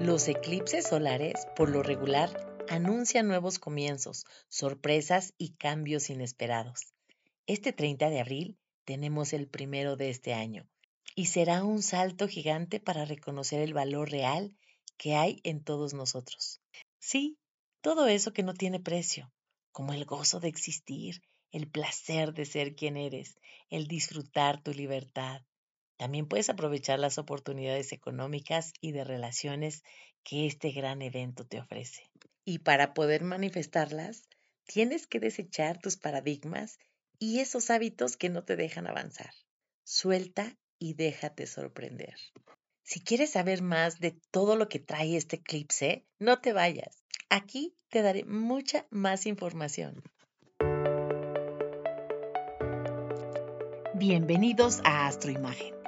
Los eclipses solares, por lo regular, anuncian nuevos comienzos, sorpresas y cambios inesperados. Este 30 de abril tenemos el primero de este año y será un salto gigante para reconocer el valor real que hay en todos nosotros. Sí, todo eso que no tiene precio, como el gozo de existir, el placer de ser quien eres, el disfrutar tu libertad. También puedes aprovechar las oportunidades económicas y de relaciones que este gran evento te ofrece. Y para poder manifestarlas, tienes que desechar tus paradigmas y esos hábitos que no te dejan avanzar. Suelta y déjate sorprender. Si quieres saber más de todo lo que trae este eclipse, no te vayas. Aquí te daré mucha más información. Bienvenidos a Astroimagen.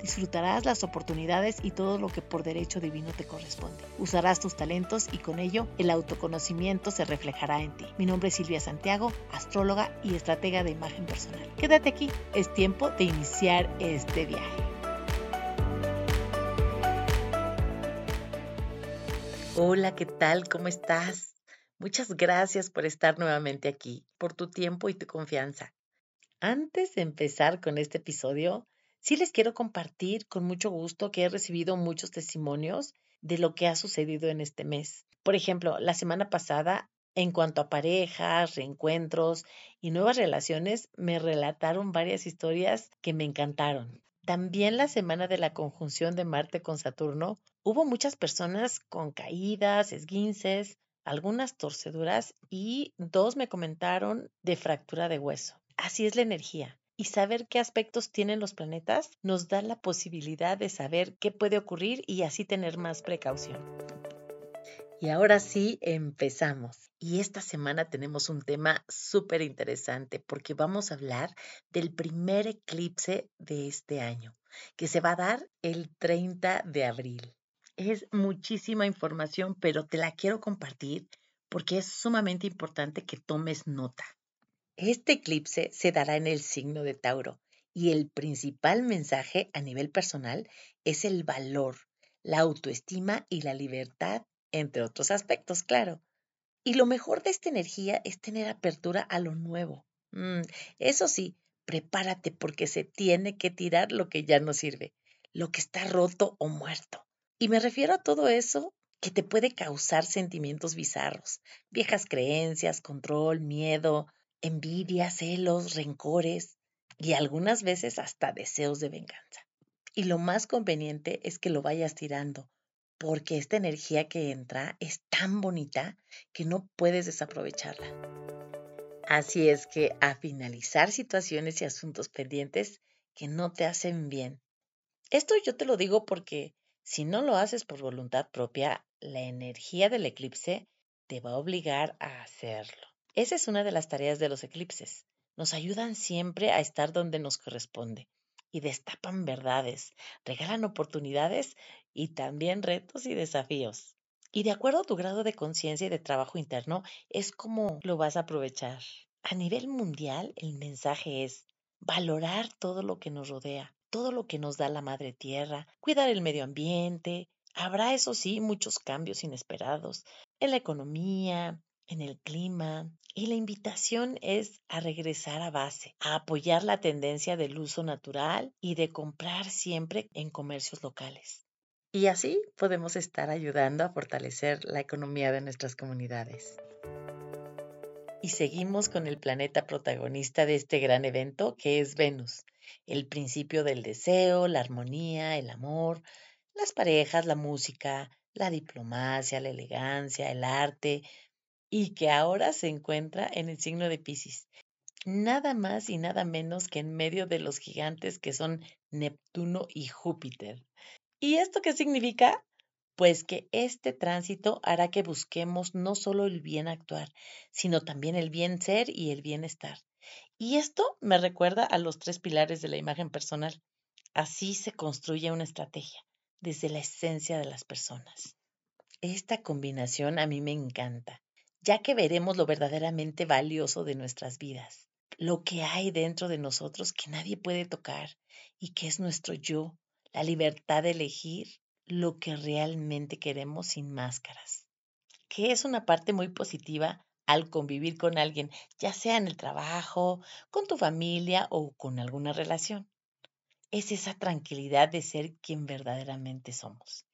Disfrutarás las oportunidades y todo lo que por derecho divino te corresponde. Usarás tus talentos y con ello el autoconocimiento se reflejará en ti. Mi nombre es Silvia Santiago, astróloga y estratega de imagen personal. Quédate aquí, es tiempo de iniciar este viaje. Hola, ¿qué tal? ¿Cómo estás? Muchas gracias por estar nuevamente aquí, por tu tiempo y tu confianza. Antes de empezar con este episodio, Sí les quiero compartir con mucho gusto que he recibido muchos testimonios de lo que ha sucedido en este mes. Por ejemplo, la semana pasada, en cuanto a parejas, reencuentros y nuevas relaciones, me relataron varias historias que me encantaron. También la semana de la conjunción de Marte con Saturno, hubo muchas personas con caídas, esguinces, algunas torceduras y dos me comentaron de fractura de hueso. Así es la energía y saber qué aspectos tienen los planetas nos da la posibilidad de saber qué puede ocurrir y así tener más precaución. Y ahora sí, empezamos. Y esta semana tenemos un tema súper interesante porque vamos a hablar del primer eclipse de este año, que se va a dar el 30 de abril. Es muchísima información, pero te la quiero compartir porque es sumamente importante que tomes nota. Este eclipse se dará en el signo de Tauro y el principal mensaje a nivel personal es el valor, la autoestima y la libertad, entre otros aspectos, claro. Y lo mejor de esta energía es tener apertura a lo nuevo. Mm, eso sí, prepárate porque se tiene que tirar lo que ya no sirve, lo que está roto o muerto. Y me refiero a todo eso que te puede causar sentimientos bizarros, viejas creencias, control, miedo, envidia, celos, rencores y algunas veces hasta deseos de venganza. Y lo más conveniente es que lo vayas tirando, porque esta energía que entra es tan bonita que no puedes desaprovecharla. Así es que a finalizar situaciones y asuntos pendientes que no te hacen bien. Esto yo te lo digo porque si no lo haces por voluntad propia, la energía del eclipse te va a obligar a hacerlo. Esa es una de las tareas de los eclipses. Nos ayudan siempre a estar donde nos corresponde y destapan verdades, regalan oportunidades y también retos y desafíos. Y de acuerdo a tu grado de conciencia y de trabajo interno, es como lo vas a aprovechar. A nivel mundial, el mensaje es valorar todo lo que nos rodea, todo lo que nos da la madre tierra, cuidar el medio ambiente. Habrá, eso sí, muchos cambios inesperados en la economía, en el clima. Y la invitación es a regresar a base, a apoyar la tendencia del uso natural y de comprar siempre en comercios locales. Y así podemos estar ayudando a fortalecer la economía de nuestras comunidades. Y seguimos con el planeta protagonista de este gran evento, que es Venus, el principio del deseo, la armonía, el amor, las parejas, la música, la diplomacia, la elegancia, el arte, y que ahora se encuentra en el signo de Pisces. Nada más y nada menos que en medio de los gigantes que son Neptuno y Júpiter. ¿Y esto qué significa? Pues que este tránsito hará que busquemos no solo el bien actuar, sino también el bien ser y el bienestar. Y esto me recuerda a los tres pilares de la imagen personal. Así se construye una estrategia, desde la esencia de las personas. Esta combinación a mí me encanta, ya que veremos lo verdaderamente valioso de nuestras vidas, lo que hay dentro de nosotros que nadie puede tocar y que es nuestro yo, la libertad de elegir lo que realmente queremos sin máscaras, que es una parte muy positiva al convivir con alguien, ya sea en el trabajo, con tu familia o con alguna relación. Es esa tranquilidad de ser quien verdaderamente somos.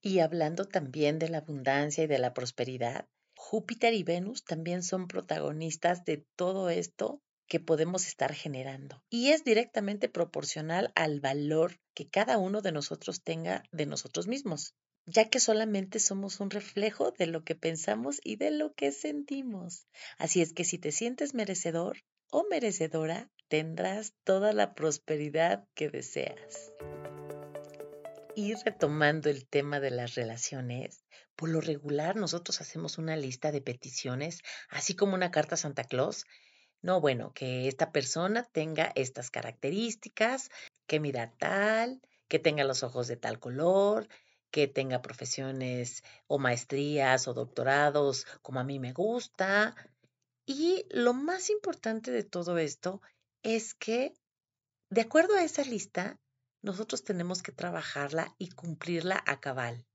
Y hablando también de la abundancia y de la prosperidad, Júpiter y Venus también son protagonistas de todo esto que podemos estar generando. Y es directamente proporcional al valor que cada uno de nosotros tenga de nosotros mismos, ya que solamente somos un reflejo de lo que pensamos y de lo que sentimos. Así es que si te sientes merecedor o merecedora, tendrás toda la prosperidad que deseas. Y retomando el tema de las relaciones, por lo regular nosotros hacemos una lista de peticiones, así como una carta a Santa Claus, no, bueno, que esta persona tenga estas características, que mida tal, que tenga los ojos de tal color, que tenga profesiones o maestrías o doctorados como a mí me gusta. Y lo más importante de todo esto es que, de acuerdo a esa lista, nosotros tenemos que trabajarla y cumplirla a cabal.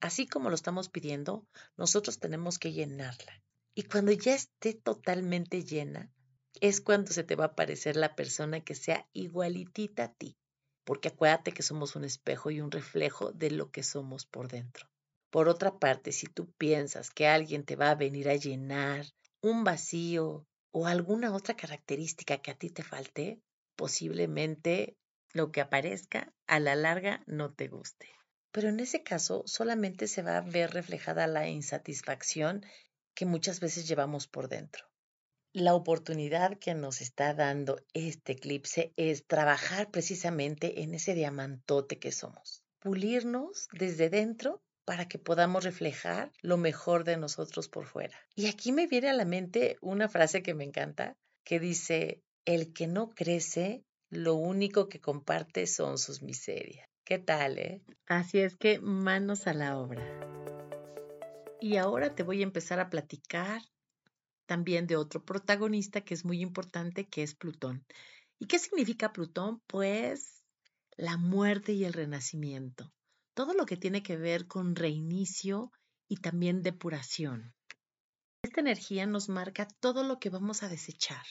Así como lo estamos pidiendo, nosotros tenemos que llenarla. Y cuando ya esté totalmente llena, es cuando se te va a aparecer la persona que sea igualitita a ti, porque acuérdate que somos un espejo y un reflejo de lo que somos por dentro. Por otra parte, si tú piensas que alguien te va a venir a llenar un vacío o alguna otra característica que a ti te falte, posiblemente lo que aparezca a la larga no te guste. Pero en ese caso solamente se va a ver reflejada la insatisfacción que muchas veces llevamos por dentro. La oportunidad que nos está dando este eclipse es trabajar precisamente en ese diamantote que somos, pulirnos desde dentro para que podamos reflejar lo mejor de nosotros por fuera. Y aquí me viene a la mente una frase que me encanta, que dice, el que no crece, lo único que comparte son sus miserias. ¿Qué tal, eh? Así es que manos a la obra. Y ahora te voy a empezar a platicar también de otro protagonista que es muy importante, que es Plutón. ¿Y qué significa Plutón? Pues la muerte y el renacimiento. Todo lo que tiene que ver con reinicio y también depuración. Esta energía nos marca todo lo que vamos a desechar.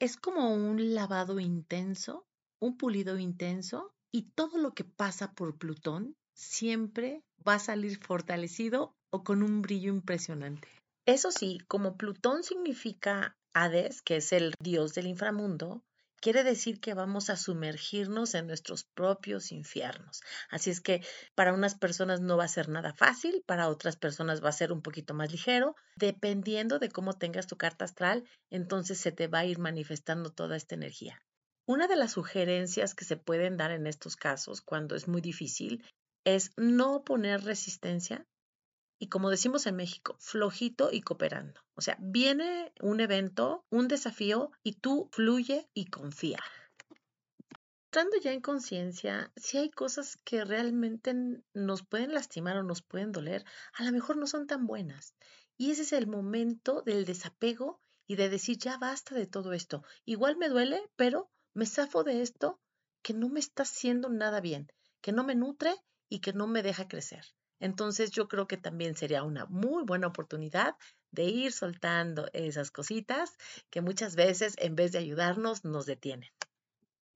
Es como un lavado intenso, un pulido intenso y todo lo que pasa por Plutón siempre va a salir fortalecido o con un brillo impresionante. Eso sí, como Plutón significa Hades, que es el dios del inframundo, quiere decir que vamos a sumergirnos en nuestros propios infiernos. Así es que para unas personas no va a ser nada fácil, para otras personas va a ser un poquito más ligero, dependiendo de cómo tengas tu carta astral, entonces se te va a ir manifestando toda esta energía. Una de las sugerencias que se pueden dar en estos casos, cuando es muy difícil, es no poner resistencia y como decimos en México, flojito y cooperando. O sea, viene un evento, un desafío y tú fluye y confía. Entrando ya en conciencia, si hay cosas que realmente nos pueden lastimar o nos pueden doler, a lo mejor no son tan buenas. Y ese es el momento del desapego y de decir, ya basta de todo esto. Igual me duele, pero me zafo de esto que no me está haciendo nada bien, que no me nutre y que no me deja crecer. Entonces yo creo que también sería una muy buena oportunidad de ir soltando esas cositas que muchas veces en vez de ayudarnos nos detienen.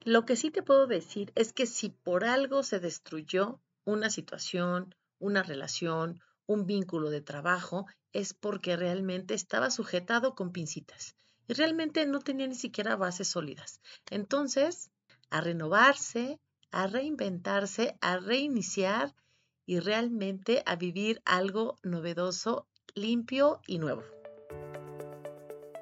Lo que sí te puedo decir es que si por algo se destruyó una situación, una relación, un vínculo de trabajo, es porque realmente estaba sujetado con pincitas y realmente no tenía ni siquiera bases sólidas. Entonces, a renovarse, a reinventarse, a reiniciar y realmente a vivir algo novedoso, limpio y nuevo.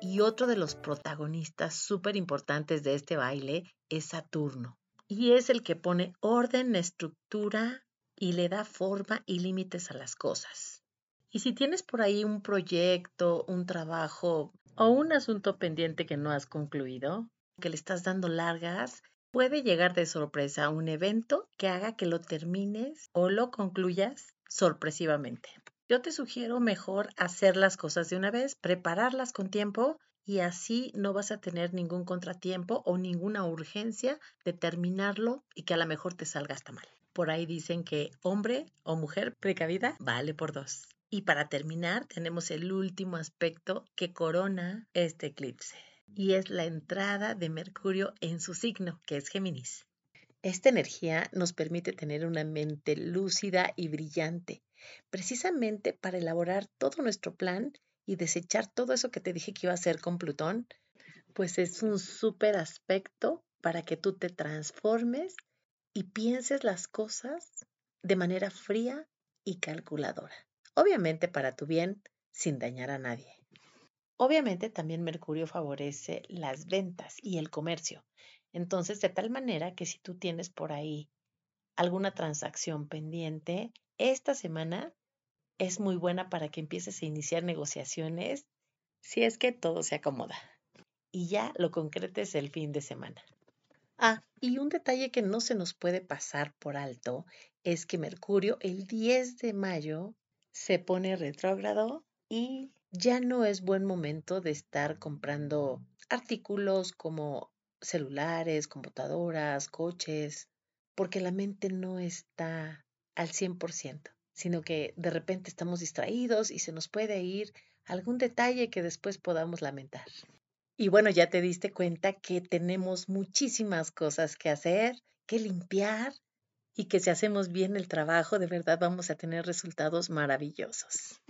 Y otro de los protagonistas súper importantes de este baile es Saturno. Y es el que pone orden, estructura y le da forma y límites a las cosas. Y si tienes por ahí un proyecto, un trabajo o un asunto pendiente que no has concluido, que le estás dando largas, puede llegar de sorpresa un evento que haga que lo termines o lo concluyas sorpresivamente. Yo te sugiero mejor hacer las cosas de una vez, prepararlas con tiempo y así no vas a tener ningún contratiempo o ninguna urgencia de terminarlo y que a lo mejor te salga hasta mal. Por ahí dicen que hombre o mujer precavida vale por dos. Y para terminar, tenemos el último aspecto que corona este eclipse y es la entrada de Mercurio en su signo, que es Géminis. Esta energía nos permite tener una mente lúcida y brillante, precisamente para elaborar todo nuestro plan y desechar todo eso que te dije que iba a hacer con Plutón, pues es un súper aspecto para que tú te transformes y pienses las cosas de manera fría y calculadora. Obviamente para tu bien, sin dañar a nadie. Obviamente también Mercurio favorece las ventas y el comercio. Entonces, de tal manera que si tú tienes por ahí alguna transacción pendiente, esta semana es muy buena para que empieces a iniciar negociaciones si es que todo se acomoda. Y ya lo concretes el fin de semana. Ah, y un detalle que no se nos puede pasar por alto es que Mercurio el 10 de mayo se pone retrógrado y ya no es buen momento de estar comprando artículos como celulares, computadoras, coches, porque la mente no está al 100% sino que de repente estamos distraídos y se nos puede ir algún detalle que después podamos lamentar. Y bueno, ya te diste cuenta que tenemos muchísimas cosas que hacer, que limpiar y que si hacemos bien el trabajo, de verdad vamos a tener resultados maravillosos.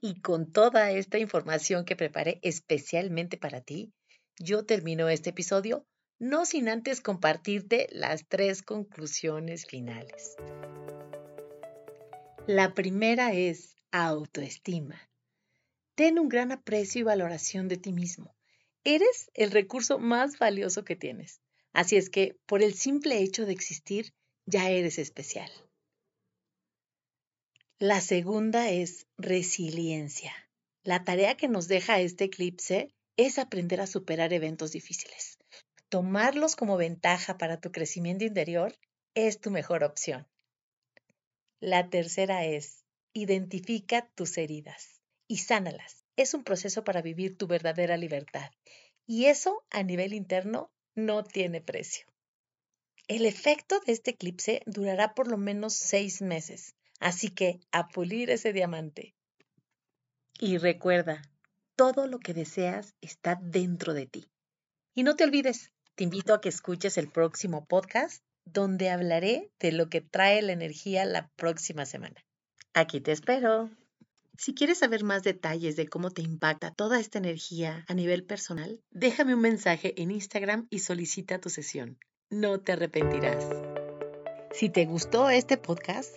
Y con toda esta información que preparé especialmente para ti, yo termino este episodio no sin antes compartirte las tres conclusiones finales. La primera es autoestima. Ten un gran aprecio y valoración de ti mismo. Eres el recurso más valioso que tienes. Así es que, por el simple hecho de existir, ya eres especial. La segunda es resiliencia. La tarea que nos deja este eclipse es aprender a superar eventos difíciles. Tomarlos como ventaja para tu crecimiento interior es tu mejor opción. La tercera es, identifica tus heridas y sánalas. Es un proceso para vivir tu verdadera libertad. Y eso a nivel interno no tiene precio. El efecto de este eclipse durará por lo menos seis meses, así que a pulir ese diamante. Y recuerda, todo lo que deseas está dentro de ti. Y no te olvides, te invito a que escuches el próximo podcast donde hablaré de lo que trae la energía la próxima semana. Aquí te espero. Si quieres saber más detalles de cómo te impacta toda esta energía a nivel personal, déjame un mensaje en Instagram y solicita tu sesión. No te arrepentirás. Si te gustó este podcast,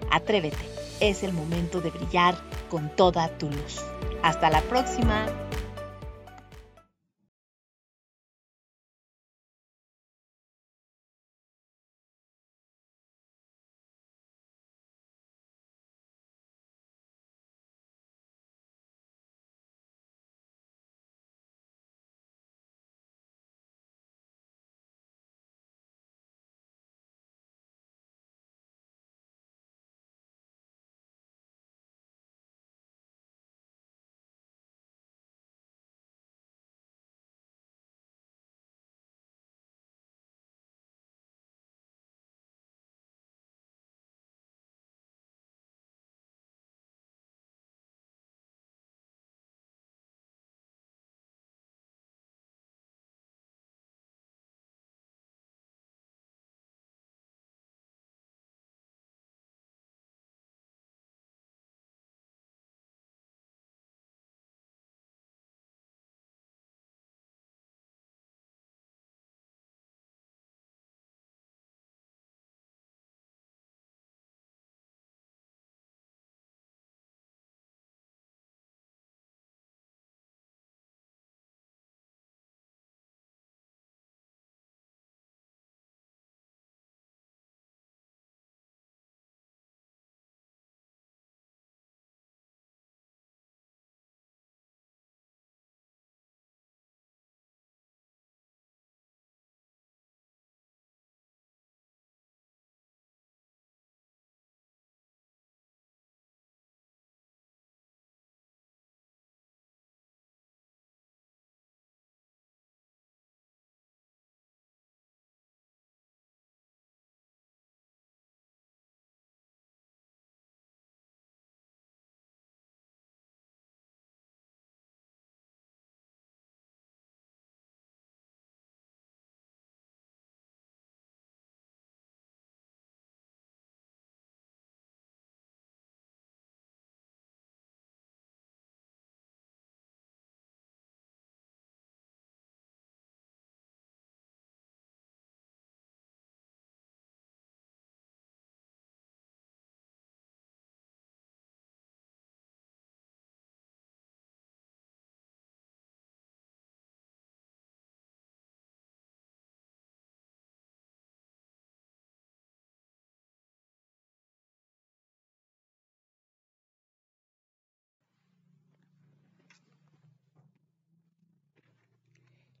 Atrévete, es el momento de brillar con toda tu luz. Hasta la próxima.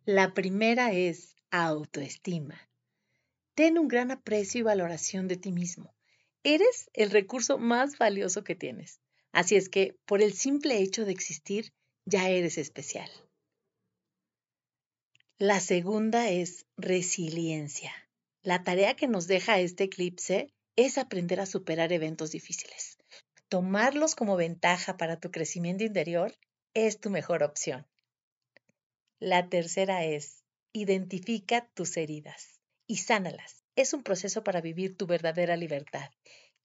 La primera es autoestima. Ten un gran aprecio y valoración de ti mismo. Eres el recurso más valioso que tienes. Así es que, por el simple hecho de existir, ya eres especial. La segunda es resiliencia. La tarea que nos deja este eclipse es aprender a superar eventos difíciles. Tomarlos como ventaja para tu crecimiento interior es tu mejor opción. La tercera es, identifica tus heridas y sánalas. Es un proceso para vivir tu verdadera libertad.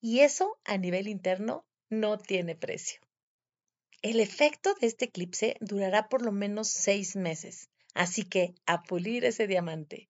Y eso a nivel interno no tiene precio. El efecto de este eclipse durará por lo menos seis meses, así que a pulir ese diamante.